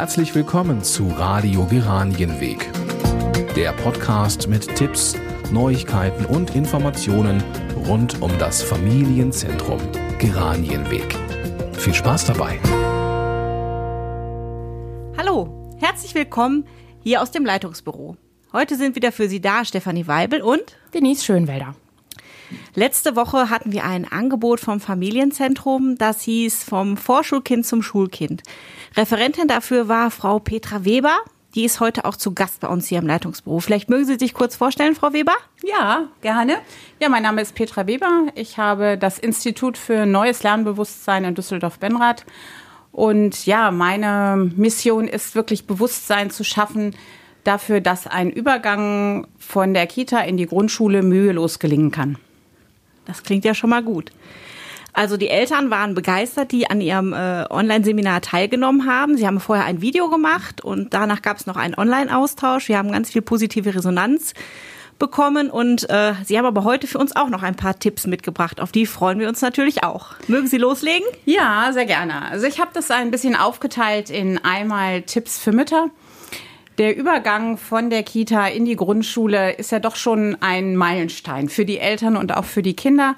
Herzlich willkommen zu Radio Geranienweg. Der Podcast mit Tipps, Neuigkeiten und Informationen rund um das Familienzentrum Geranienweg. Viel Spaß dabei. Hallo, herzlich willkommen hier aus dem Leitungsbüro. Heute sind wieder für Sie da Stefanie Weibel und Denise Schönwälder. Letzte Woche hatten wir ein Angebot vom Familienzentrum, das hieß vom Vorschulkind zum Schulkind. Referentin dafür war Frau Petra Weber. Die ist heute auch zu Gast bei uns hier im Leitungsbüro. Vielleicht mögen Sie sich kurz vorstellen, Frau Weber? Ja, gerne. Ja, mein Name ist Petra Weber. Ich habe das Institut für neues Lernbewusstsein in Düsseldorf-Benrath. Und ja, meine Mission ist wirklich Bewusstsein zu schaffen dafür, dass ein Übergang von der Kita in die Grundschule mühelos gelingen kann. Das klingt ja schon mal gut. Also die Eltern waren begeistert, die an ihrem äh, Online-Seminar teilgenommen haben. Sie haben vorher ein Video gemacht und danach gab es noch einen Online-Austausch. Wir haben ganz viel positive Resonanz bekommen und äh, Sie haben aber heute für uns auch noch ein paar Tipps mitgebracht. Auf die freuen wir uns natürlich auch. Mögen Sie loslegen? Ja, sehr gerne. Also ich habe das ein bisschen aufgeteilt in einmal Tipps für Mütter. Der Übergang von der Kita in die Grundschule ist ja doch schon ein Meilenstein für die Eltern und auch für die Kinder.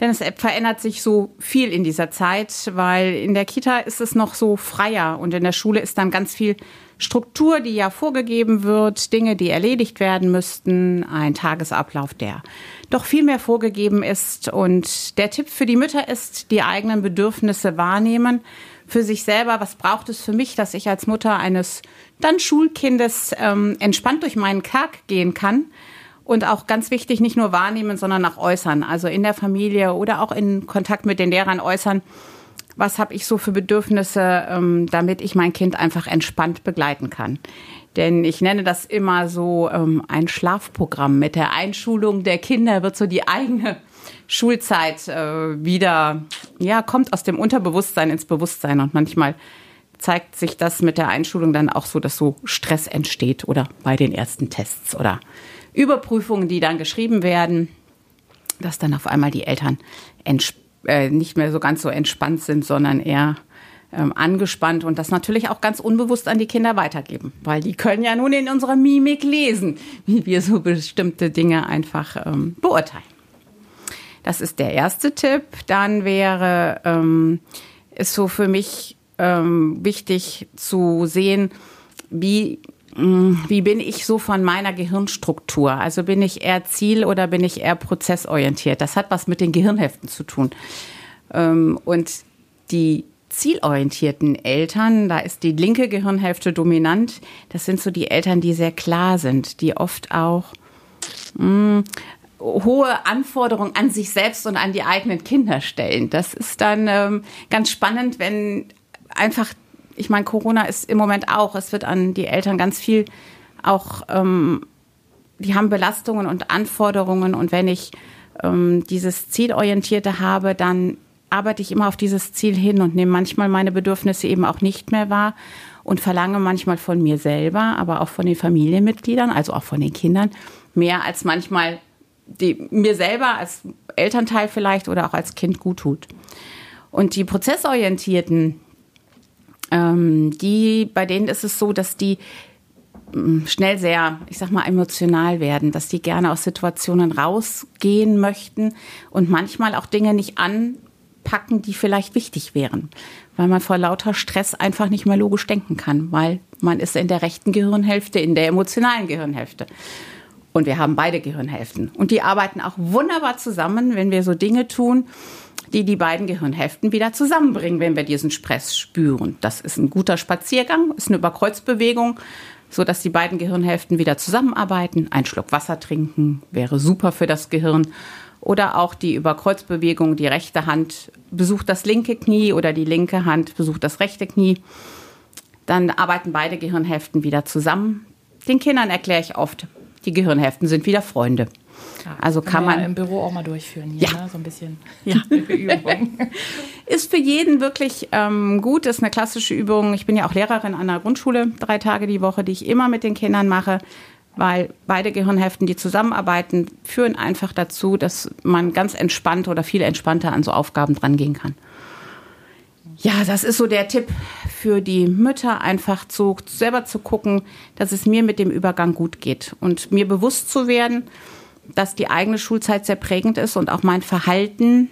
Denn es verändert sich so viel in dieser Zeit, weil in der Kita ist es noch so freier und in der Schule ist dann ganz viel Struktur, die ja vorgegeben wird, Dinge, die erledigt werden müssten, ein Tagesablauf, der doch viel mehr vorgegeben ist. Und der Tipp für die Mütter ist, die eigenen Bedürfnisse wahrnehmen, für sich selber, was braucht es für mich, dass ich als Mutter eines dann Schulkindes ähm, entspannt durch meinen Tag gehen kann und auch ganz wichtig, nicht nur wahrnehmen, sondern auch äußern. Also in der Familie oder auch in Kontakt mit den Lehrern äußern, was habe ich so für Bedürfnisse, ähm, damit ich mein Kind einfach entspannt begleiten kann. Denn ich nenne das immer so ähm, ein Schlafprogramm. Mit der Einschulung der Kinder wird so die eigene Schulzeit äh, wieder, ja, kommt aus dem Unterbewusstsein ins Bewusstsein und manchmal zeigt sich das mit der Einschulung dann auch so, dass so Stress entsteht oder bei den ersten Tests oder Überprüfungen, die dann geschrieben werden, dass dann auf einmal die Eltern äh, nicht mehr so ganz so entspannt sind, sondern eher ähm, angespannt und das natürlich auch ganz unbewusst an die Kinder weitergeben, weil die können ja nun in unserer Mimik lesen, wie wir so bestimmte Dinge einfach ähm, beurteilen. Das ist der erste Tipp. Dann wäre ähm, so für mich ähm, wichtig zu sehen, wie Mm, wie bin ich so von meiner Gehirnstruktur? Also bin ich eher ziel- oder bin ich eher prozessorientiert? Das hat was mit den Gehirnhälften zu tun. Ähm, und die zielorientierten Eltern, da ist die linke Gehirnhälfte dominant. Das sind so die Eltern, die sehr klar sind, die oft auch mh, mm, hohe Anforderungen an sich selbst und an die eigenen Kinder stellen. Das ist dann ähm, ganz spannend, wenn einfach ich meine, Corona ist im Moment auch, es wird an die Eltern ganz viel auch, ähm, die haben Belastungen und Anforderungen und wenn ich ähm, dieses Zielorientierte habe, dann arbeite ich immer auf dieses Ziel hin und nehme manchmal meine Bedürfnisse eben auch nicht mehr wahr und verlange manchmal von mir selber, aber auch von den Familienmitgliedern, also auch von den Kindern, mehr als manchmal die, mir selber als Elternteil vielleicht oder auch als Kind gut tut. Und die prozessorientierten ähm, die, bei denen ist es so, dass die mm, schnell sehr, ich sag mal, emotional werden, dass die gerne aus Situationen rausgehen möchten und manchmal auch Dinge nicht anpacken, die vielleicht wichtig wären, weil man vor lauter Stress einfach nicht mehr logisch denken kann, weil man ist in der rechten Gehirnhälfte, in der emotionalen Gehirnhälfte. Und wir haben beide Gehirnhälften. Und die arbeiten auch wunderbar zusammen, wenn wir so Dinge tun, die die beiden Gehirnhälften wieder zusammenbringen, wenn wir diesen Stress spüren. Das ist ein guter Spaziergang, ist eine Überkreuzbewegung, so dass die beiden Gehirnhälften wieder zusammenarbeiten. Ein Schluck Wasser trinken wäre super für das Gehirn. Oder auch die Überkreuzbewegung, die rechte Hand besucht das linke Knie oder die linke Hand besucht das rechte Knie. Dann arbeiten beide Gehirnhälften wieder zusammen. Den Kindern erkläre ich oft, die Gehirnhälften sind wieder Freunde. Ja, also kann man ja im Büro auch mal durchführen. Hier, ja, ne? so ein bisschen ja. Übung. ist für jeden wirklich ähm, gut. Ist eine klassische Übung. Ich bin ja auch Lehrerin an der Grundschule, drei Tage die Woche, die ich immer mit den Kindern mache, weil beide Gehirnhälften, die zusammenarbeiten, führen einfach dazu, dass man ganz entspannt oder viel entspannter an so Aufgaben drangehen kann. Ja, das ist so der Tipp für die Mütter einfach zu, selber zu gucken, dass es mir mit dem Übergang gut geht und mir bewusst zu werden, dass die eigene Schulzeit sehr prägend ist und auch mein Verhalten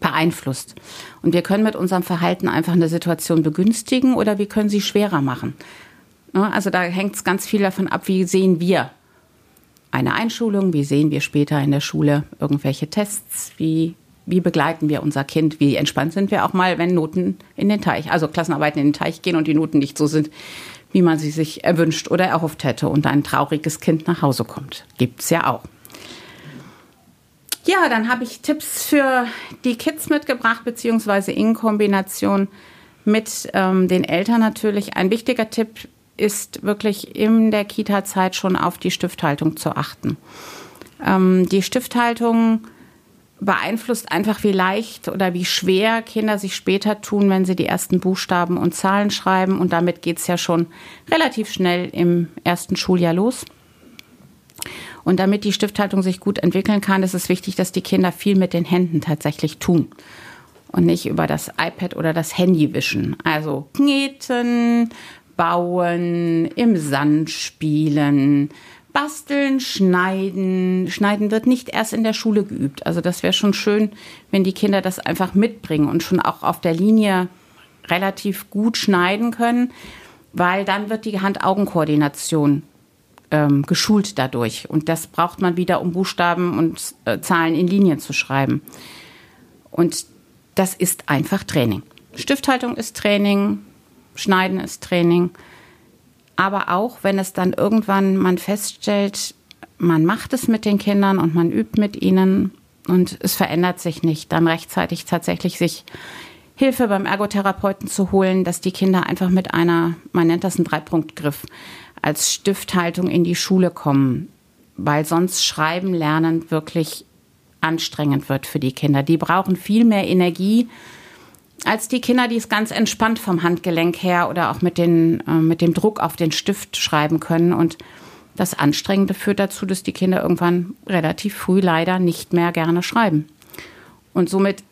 beeinflusst. Und wir können mit unserem Verhalten einfach eine Situation begünstigen oder wir können sie schwerer machen. Also da hängt es ganz viel davon ab, wie sehen wir eine Einschulung, wie sehen wir später in der Schule irgendwelche Tests, wie, wie begleiten wir unser Kind, wie entspannt sind wir auch mal, wenn Noten in den Teich, also Klassenarbeiten in den Teich gehen und die Noten nicht so sind, wie man sie sich erwünscht oder erhofft hätte und ein trauriges Kind nach Hause kommt. Gibt's ja auch. Ja, dann habe ich Tipps für die Kids mitgebracht, beziehungsweise in Kombination mit ähm, den Eltern natürlich. Ein wichtiger Tipp ist wirklich in der Kita-Zeit schon auf die Stifthaltung zu achten. Ähm, die Stifthaltung beeinflusst einfach, wie leicht oder wie schwer Kinder sich später tun, wenn sie die ersten Buchstaben und Zahlen schreiben. Und damit geht es ja schon relativ schnell im ersten Schuljahr los. Und damit die Stifthaltung sich gut entwickeln kann, ist es wichtig, dass die Kinder viel mit den Händen tatsächlich tun und nicht über das iPad oder das Handy wischen. Also kneten, bauen, im Sand spielen, basteln, schneiden. Schneiden wird nicht erst in der Schule geübt. Also das wäre schon schön, wenn die Kinder das einfach mitbringen und schon auch auf der Linie relativ gut schneiden können, weil dann wird die Hand-Augen-Koordination ähm, geschult dadurch. Und das braucht man wieder, um Buchstaben und äh, Zahlen in Linien zu schreiben. Und das ist einfach Training. Stifthaltung ist Training, Schneiden ist Training. Aber auch wenn es dann irgendwann man feststellt, man macht es mit den Kindern und man übt mit ihnen und es verändert sich nicht, dann rechtzeitig tatsächlich sich Hilfe beim Ergotherapeuten zu holen, dass die Kinder einfach mit einer, man nennt das einen Dreipunktgriff, als Stifthaltung in die Schule kommen, weil sonst Schreiben lernen wirklich anstrengend wird für die Kinder. Die brauchen viel mehr Energie als die Kinder, die es ganz entspannt vom Handgelenk her oder auch mit, den, äh, mit dem Druck auf den Stift schreiben können. Und das Anstrengende führt dazu, dass die Kinder irgendwann relativ früh leider nicht mehr gerne schreiben. Und somit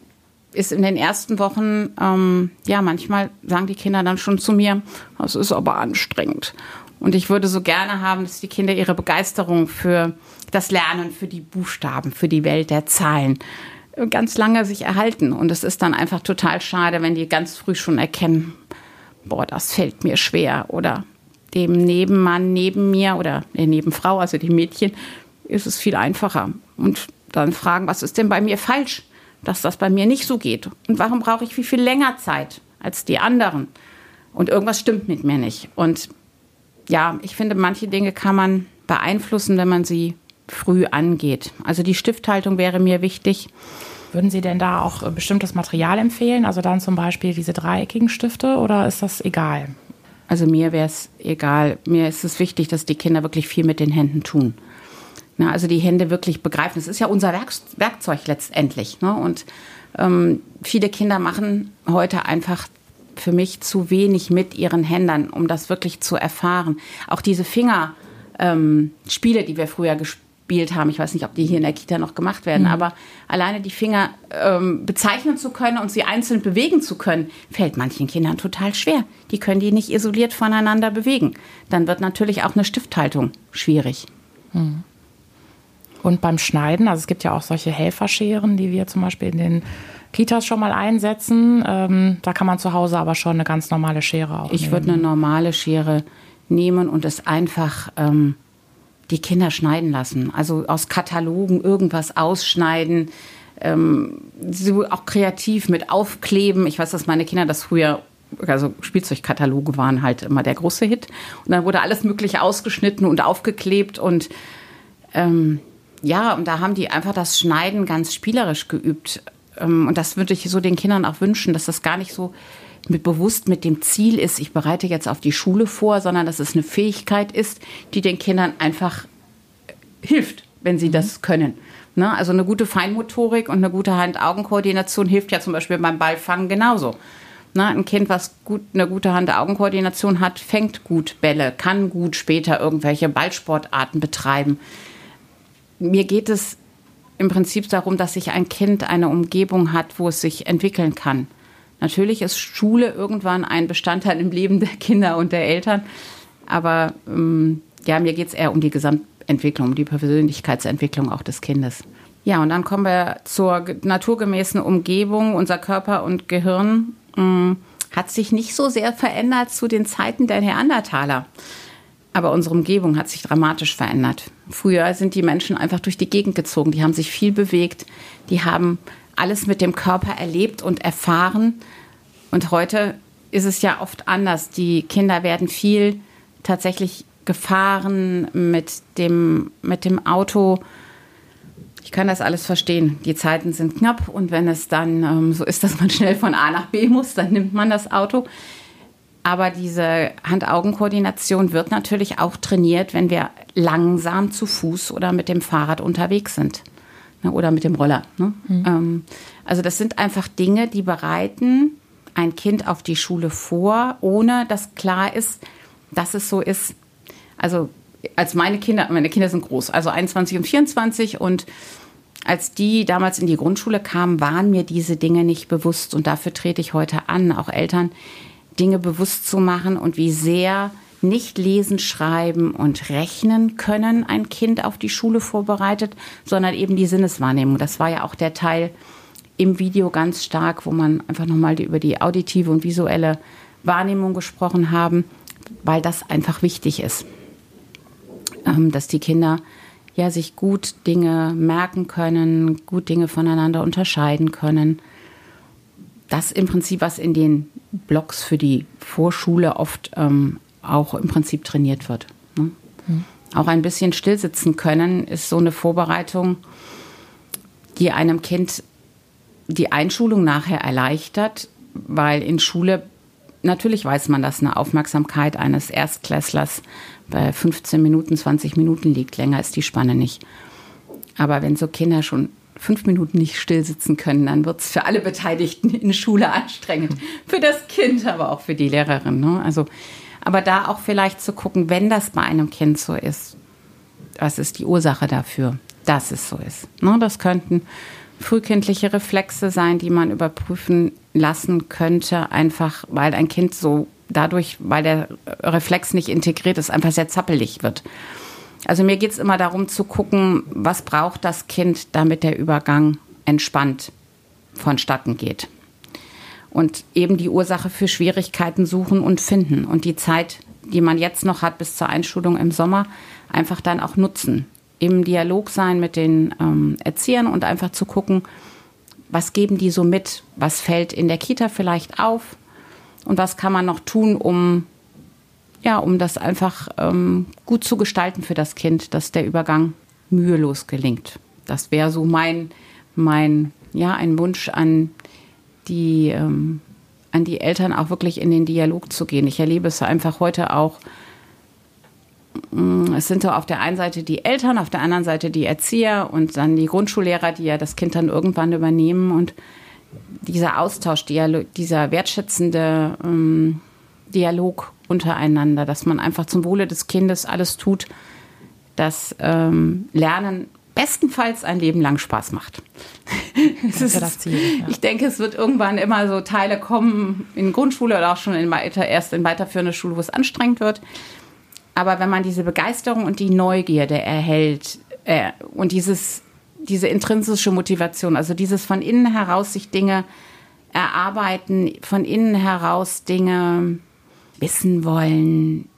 ist in den ersten Wochen, ähm, ja, manchmal sagen die Kinder dann schon zu mir, das ist aber anstrengend. Und ich würde so gerne haben, dass die Kinder ihre Begeisterung für das Lernen, für die Buchstaben, für die Welt der Zahlen ganz lange sich erhalten. Und es ist dann einfach total schade, wenn die ganz früh schon erkennen, boah, das fällt mir schwer. Oder dem Nebenmann neben mir oder der Nebenfrau, also dem Mädchen, ist es viel einfacher. Und dann fragen, was ist denn bei mir falsch, dass das bei mir nicht so geht? Und warum brauche ich wie viel länger Zeit als die anderen? Und irgendwas stimmt mit mir nicht. Und ja, ich finde, manche Dinge kann man beeinflussen, wenn man sie früh angeht. Also die Stifthaltung wäre mir wichtig. Würden Sie denn da auch äh, bestimmtes Material empfehlen? Also dann zum Beispiel diese dreieckigen Stifte oder ist das egal? Also mir wäre es egal. Mir ist es wichtig, dass die Kinder wirklich viel mit den Händen tun. Na, also die Hände wirklich begreifen. Das ist ja unser Werk Werkzeug letztendlich. Ne? Und ähm, viele Kinder machen heute einfach für mich zu wenig mit ihren Händen, um das wirklich zu erfahren. Auch diese Fingerspiele, ähm, die wir früher gespielt haben, ich weiß nicht, ob die hier in der Kita noch gemacht werden, mhm. aber alleine die Finger ähm, bezeichnen zu können und sie einzeln bewegen zu können, fällt manchen Kindern total schwer. Die können die nicht isoliert voneinander bewegen. Dann wird natürlich auch eine Stifthaltung schwierig. Mhm. Und beim Schneiden, also es gibt ja auch solche Helferscheren, die wir zum Beispiel in den Kitas schon mal einsetzen. Ähm, da kann man zu Hause aber schon eine ganz normale Schere auch Ich würde eine normale Schere nehmen und es einfach ähm, die Kinder schneiden lassen. Also aus Katalogen irgendwas ausschneiden. Ähm, so auch kreativ mit Aufkleben. Ich weiß, dass meine Kinder das früher also Spielzeugkataloge waren halt immer der große Hit. Und dann wurde alles Mögliche ausgeschnitten und aufgeklebt und ähm, ja, und da haben die einfach das Schneiden ganz spielerisch geübt. Ähm, und das würde ich so den Kindern auch wünschen, dass das gar nicht so mit bewusst mit dem Ziel ist, ich bereite jetzt auf die Schule vor, sondern dass es eine Fähigkeit ist, die den Kindern einfach hilft, wenn sie mhm. das können. Ne? Also eine gute Feinmotorik und eine gute Hand-Augen-Koordination hilft ja zum Beispiel beim Ballfangen genauso. Ne? Ein Kind, was gut, eine gute Hand-Augen-Koordination hat, fängt gut Bälle, kann gut später irgendwelche Ballsportarten betreiben. Mir geht es im Prinzip darum, dass sich ein Kind eine Umgebung hat, wo es sich entwickeln kann. Natürlich ist Schule irgendwann ein Bestandteil im Leben der Kinder und der Eltern. Aber ähm, ja, mir geht es eher um die Gesamtentwicklung, um die Persönlichkeitsentwicklung auch des Kindes. Ja, und dann kommen wir zur naturgemäßen Umgebung. Unser Körper und Gehirn mh, mm, hat sich nicht so sehr verändert zu den Zeiten der Neandertaler. Aber unsere Umgebung hat sich dramatisch verändert. Früher sind die Menschen einfach durch die Gegend gezogen. Die haben sich viel bewegt. Die haben alles mit dem Körper erlebt und erfahren. Und heute ist es ja oft anders. Die Kinder werden viel tatsächlich gefahren mit dem, mit dem Auto. Ich kann das alles verstehen. Die Zeiten sind knapp und wenn es dann ähm, so ist, dass man schnell von A nach B muss, dann nimmt man das Auto. Aber diese Hand-Augen-Koordination wird natürlich auch trainiert, wenn wir langsam zu Fuß oder mit dem Fahrrad unterwegs sind. Ne, oder mit dem Roller. Ne? Mhm. Ähm, also das sind einfach Dinge, die bereiten ein Kind auf die Schule vor, ohne dass klar ist, dass es so ist. Also als meine Kinder, meine Kinder sind groß, also 21 und 24 und als die damals in die Grundschule kamen, waren mir diese Dinge nicht bewusst und dafür trete ich heute an, auch Eltern Dinge bewusst zu machen und wie sehr nicht lesen, schreiben und rechnen können ein Kind auf die Schule vorbereitet, sondern eben die Sinneswahrnehmung. Das war ja auch der Teil im Video ganz stark, wo man einfach nochmal über die auditive und visuelle Wahrnehmung gesprochen haben, weil das einfach wichtig ist, ähm, dass die Kinder ja sich gut Dinge merken können, gut Dinge voneinander unterscheiden können. Das im Prinzip, was in den Blogs für die Vorschule oft ähm, auch im Prinzip trainiert wird. Ne? Mhm. Auch ein bisschen stillsitzen können ist so eine Vorbereitung, die einem Kind die Einschulung nachher erleichtert, weil in Schule natürlich weiß man, dass eine Aufmerksamkeit eines Erstklässlers bei 15 Minuten, 20 Minuten liegt. Länger ist die Spanne nicht. Aber wenn so Kinder schon fünf Minuten nicht still sitzen können, dann wird es für alle Beteiligten in Schule anstrengend. Für das Kind, aber auch für die Lehrerin. Ne? Also, aber da auch vielleicht zu gucken, wenn das bei einem Kind so ist, was ist die Ursache dafür, dass es so ist. Ne? Das könnten frühkindliche Reflexe sein, die man überprüfen lassen könnte, einfach weil ein Kind so dadurch, weil der Reflex nicht integriert ist, einfach sehr zappelig wird. Also mir geht es immer darum zu gucken, was braucht das Kind, damit der Übergang entspannt vonstatten geht. Und eben die Ursache für Schwierigkeiten suchen und finden. Und die Zeit, die man jetzt noch hat bis zur Einschulung im Sommer, einfach dann auch nutzen. Im Dialog sein mit den ähm, Erziehern und einfach zu gucken, was geben die so mit? Was fällt in der Kita vielleicht auf? Und was kann man noch tun, um ja, um das einfach ähm, gut zu gestalten für das Kind, dass der Übergang mühelos gelingt. Das wäre so mein, mein, ja, ein Wunsch an die, ähm, an die Eltern auch wirklich in den Dialog zu gehen. Ich erlebe es einfach heute auch. Mm, es sind so auf der einen Seite die Eltern, auf der anderen Seite die Erzieher und dann die Grundschullehrer, die ja das Kind dann irgendwann übernehmen und dieser Austausch, dieser wertschätzende ähm, Dialog untereinander, dass man einfach zum Wohle des Kindes alles tut, dass ähm, Lernen bestenfalls ein Leben lang Spaß macht. das ist das Ziel. Ja. Ich denke, es wird irgendwann immer so Teile kommen in Grundschule oder auch schon in weiter, erst in weiterführende Schule, wo es anstrengend wird. Aber wenn man diese Begeisterung und die Neugierde erhält äh, und dieses, diese intrinsische Motivation, also dieses von innen heraus sich Dinge erarbeiten, von innen heraus Dinge wissen wollen,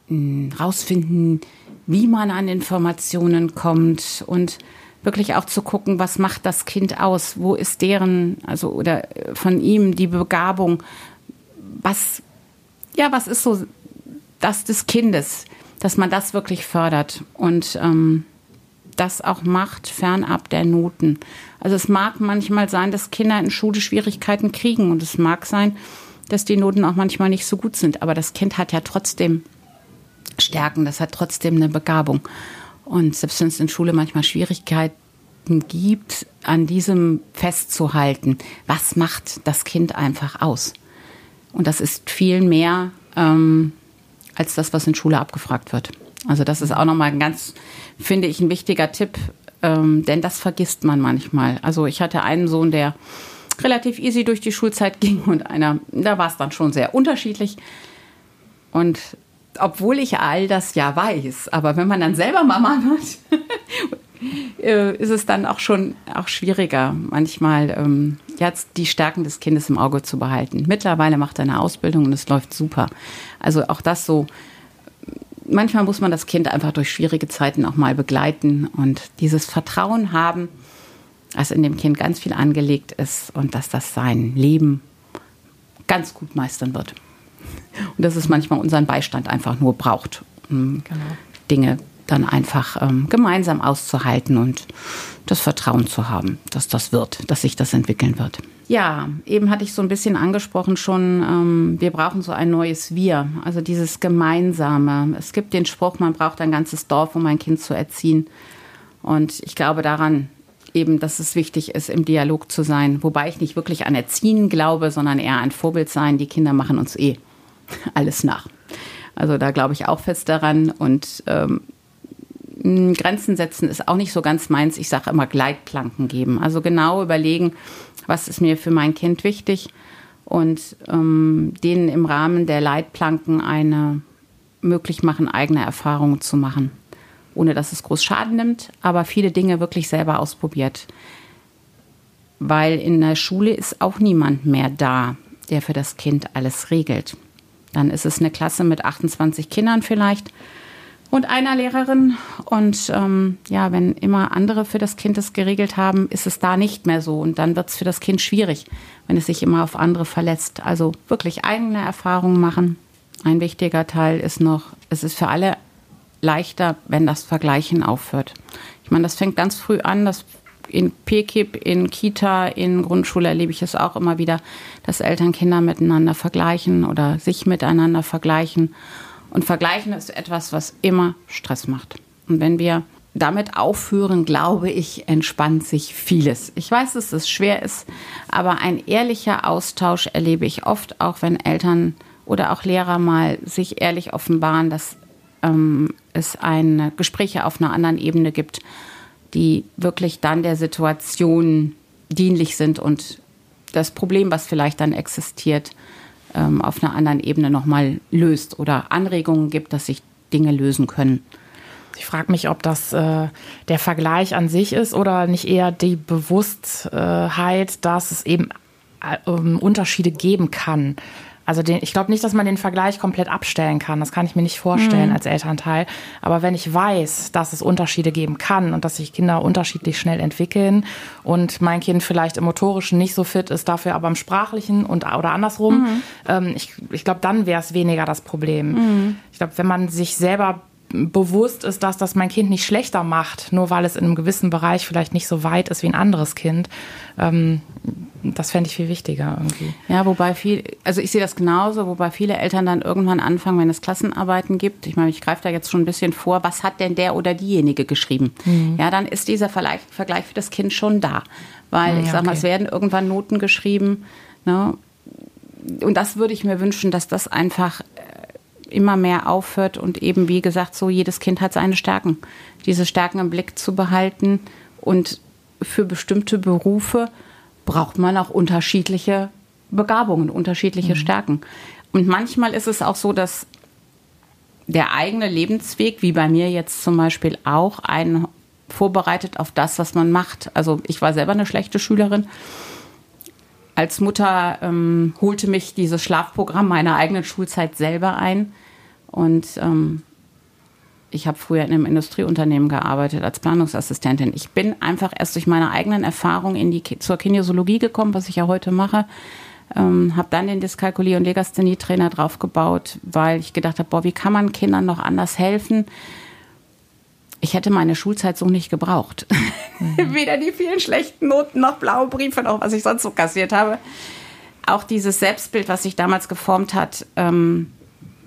rausfinden, wie man an Informationen kommt und wirklich auch zu gucken, was macht das Kind aus, wo ist deren, also oder von ihm die Begabung, was, ja, was ist so das des Kindes, dass man das wirklich fördert und ähm, das auch macht, fernab der Noten. Also es mag manchmal sein, dass Kinder in Schule Schwierigkeiten kriegen und es mag sein, dass die Noten auch manchmal nicht so gut sind. Aber das Kind hat ja trotzdem Stärken, das hat trotzdem eine Begabung. Und selbst wenn es in Schule manchmal Schwierigkeiten gibt, an diesem festzuhalten, was macht das Kind einfach aus? Und das ist viel mehr ähm, als das, was in Schule abgefragt wird. Also das ist auch nochmal ein ganz, finde ich, ein wichtiger Tipp, ähm, denn das vergisst man manchmal. Also ich hatte einen Sohn, der relativ easy durch die Schulzeit ging und einer, da war es dann schon sehr unterschiedlich. Und obwohl ich all das ja weiß, aber wenn man dann selber Mama wird, äh, ist es dann auch schon auch schwieriger, manchmal ähm, jetzt die Stärken des Kindes im Auge zu behalten. Mittlerweile macht er eine Ausbildung und es läuft super. Also auch das so. Manchmal muss man das Kind einfach durch schwierige Zeiten auch mal begleiten und dieses Vertrauen haben, dass in dem Kind ganz viel angelegt ist und dass das sein Leben ganz gut meistern wird. Und dass es manchmal unseren Beistand einfach nur braucht, um genau. Dinge dann einfach ähm, gemeinsam auszuhalten und das Vertrauen zu haben, dass das wird, dass sich das entwickeln wird. Ja, eben hatte ich so ein bisschen angesprochen schon, ähm, wir brauchen so ein neues Wir, also dieses Gemeinsame. Es gibt den Spruch, man braucht ein ganzes Dorf, um ein Kind zu erziehen. Und ich glaube daran eben, dass es wichtig ist, im Dialog zu sein. Wobei ich nicht wirklich an Erziehen glaube, sondern eher ein Vorbild sein. Die Kinder machen uns eh alles nach. Also da glaube ich auch fest daran. Und ähm, Grenzen setzen ist auch nicht so ganz meins. Ich sage immer Gleitplanken geben. Also genau überlegen, was ist mir für mein Kind wichtig und ähm, denen im Rahmen der Leitplanken eine möglich machen, eigene Erfahrungen zu machen. Ohne dass es groß Schaden nimmt, aber viele Dinge wirklich selber ausprobiert. Weil in der Schule ist auch niemand mehr da, der für das Kind alles regelt. Dann ist es eine Klasse mit 28 Kindern vielleicht und einer Lehrerin. Und ähm, ja, wenn immer andere für das Kind das geregelt haben, ist es da nicht mehr so. Und dann wird es für das Kind schwierig, wenn es sich immer auf andere verletzt. Also wirklich eigene Erfahrungen machen. Ein wichtiger Teil ist noch, es ist für alle leichter, wenn das Vergleichen aufhört. Ich meine, das fängt ganz früh an, das in PKIP, in Kita, in Grundschule erlebe ich es auch immer wieder, dass Eltern Kinder miteinander vergleichen oder sich miteinander vergleichen. Und vergleichen ist etwas, was immer Stress macht. Und wenn wir damit aufhören, glaube ich, entspannt sich vieles. Ich weiß, dass es schwer ist, aber ein ehrlicher Austausch erlebe ich oft, auch wenn Eltern oder auch Lehrer mal sich ehrlich offenbaren, dass ähm, es ein Gespräche auf einer anderen Ebene gibt die wirklich dann der Situation dienlich sind und das Problem, was vielleicht dann existiert, ähm, auf einer anderen Ebene nochmal löst oder Anregungen gibt, dass sich Dinge lösen können. Ich frage mich, ob das äh, der Vergleich an sich ist oder nicht eher die Bewusstheit, dass es eben äh, Unterschiede geben kann. Also den, ich glaube nicht, dass man den Vergleich komplett abstellen kann. Das kann ich mir nicht vorstellen mhm. als Elternteil. Aber wenn ich weiß, dass es Unterschiede geben kann und dass sich Kinder unterschiedlich schnell entwickeln und mein Kind vielleicht im motorischen nicht so fit ist, dafür aber im sprachlichen und oder andersrum, mhm. ähm, ich, ich glaube, dann wäre es weniger das Problem. Mhm. Ich glaube, wenn man sich selber bewusst ist, dass das mein Kind nicht schlechter macht, nur weil es in einem gewissen Bereich vielleicht nicht so weit ist wie ein anderes Kind. Ähm, das fände ich viel wichtiger irgendwie. Ja, wobei viel, also ich sehe das genauso, wobei viele Eltern dann irgendwann anfangen, wenn es Klassenarbeiten gibt. Ich meine, ich greife da jetzt schon ein bisschen vor, was hat denn der oder diejenige geschrieben? Mhm. Ja, dann ist dieser Vergleich, Vergleich für das Kind schon da. Weil ich ja, sage mal, es werden irgendwann Noten geschrieben. Ne? Und das würde ich mir wünschen, dass das einfach äh, immer mehr aufhört und eben, wie gesagt, so jedes Kind hat seine Stärken. Diese Stärken im Blick zu behalten und für bestimmte Berufe braucht man auch unterschiedliche Begabungen, unterschiedliche mhm. Stärken. Und manchmal ist es auch so, dass der eigene Lebensweg, wie bei mir jetzt zum Beispiel auch, einen vorbereitet auf das, was man macht. Also ich war selber eine schlechte Schülerin. Als Mutter ähm, holte mich dieses Schlafprogramm meiner eigenen Schulzeit selber ein. Und ähm, ich habe früher in einem Industrieunternehmen gearbeitet als Planungsassistentin. Ich bin einfach erst durch meine eigenen Erfahrungen in die, zur Kinesiologie gekommen, was ich ja heute mache. Ähm, habe dann den Dyskalkulie- und Legasthenie-Trainer draufgebaut, weil ich gedacht habe, boah, wie kann man Kindern noch anders helfen? Ich hätte meine Schulzeit so nicht gebraucht. Mhm. Weder die vielen schlechten Noten noch blaue Briefe noch was ich sonst so kassiert habe. Auch dieses Selbstbild, was sich damals geformt hat, ähm,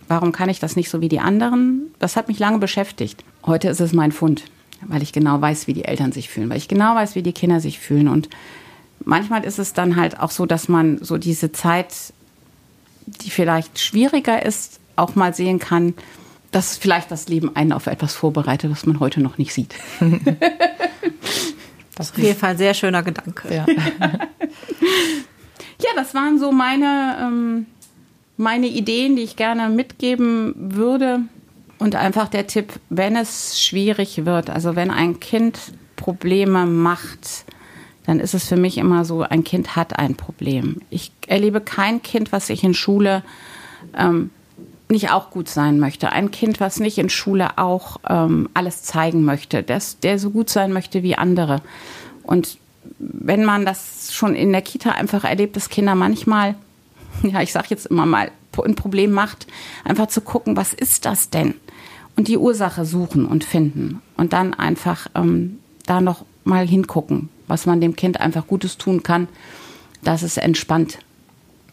Warum kann ich das nicht so wie die anderen? Das hat mich lange beschäftigt. Heute ist es mein Fund, weil ich genau weiß, wie die Eltern sich fühlen, weil ich genau weiß, wie die Kinder sich fühlen. Und manchmal ist es dann halt auch so, dass man so diese Zeit, die vielleicht schwieriger ist, auch mal sehen kann, dass vielleicht das Leben einen auf etwas vorbereitet, was man heute noch nicht sieht. Das ist auf jeden Fall ein sehr schöner Gedanke. Ja. Ja, das waren so meine, ähm, meine Ideen, die ich gerne mitgeben würde. Und einfach der Tipp, wenn es schwierig wird, also wenn ein Kind Probleme macht, dann ist es für mich immer so, ein Kind hat ein Problem. Ich erlebe kein Kind, was sich in Schule ähm, nicht auch gut sein möchte. Ein Kind, was nicht in Schule auch ähm, alles zeigen möchte, das, der so gut sein möchte wie andere. Und wenn man das schon in der Kita einfach erlebt, dass Kinder manchmal, ja, ich sag jetzt immer mal, ein Problem macht, einfach zu gucken, was ist das denn? Und die Ursache suchen und finden. Und dann einfach ähm, da noch mal hingucken, was man dem Kind einfach Gutes tun kann, dass es entspannt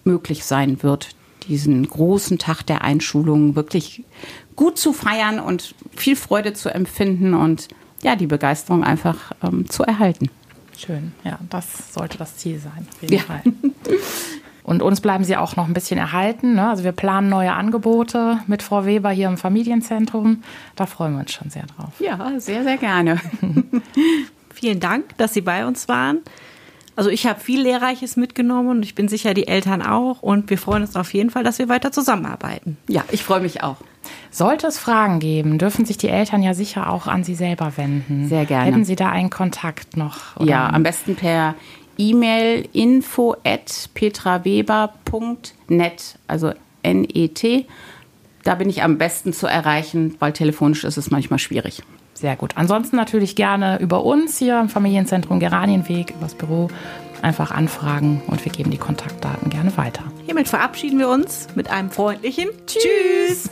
möglich sein wird, diesen großen Tag der Einschulung wirklich gut zu feiern und viel Freude zu empfinden und ja, die Begeisterung einfach ähm, zu erhalten. Schön, ja, das sollte das Ziel sein, auf jeden Ja. Fall. Und uns bleiben sie auch noch ein bisschen erhalten. Ne? Also wir planen neue Angebote mit Frau Weber hier im Familienzentrum. Da freuen wir uns schon sehr drauf. Ja, sehr, sehr gerne. Vielen Dank, dass Sie bei uns waren. Also ich habe viel Lehrreiches mitgenommen und ich bin sicher, die Eltern auch. Und wir freuen uns auf jeden Fall, dass wir weiter zusammenarbeiten. Ja, ich freue mich auch. Sollte es Fragen geben, dürfen sich die Eltern ja sicher auch an Sie selber wenden. Sehr gerne. Hätten Sie da einen Kontakt noch? oder? Ja, am besten per E-Mail info at petraweber.net, also N-E-T. Da bin ich am besten zu erreichen, weil telefonisch ist es manchmal schwierig. Sehr gut. Ansonsten natürlich gerne über uns hier im Familienzentrum Geranienweg, übers Büro einfach anfragen und wir geben die Kontaktdaten gerne weiter. Hiermit verabschieden wir uns mit einem freundlichen Tschüss.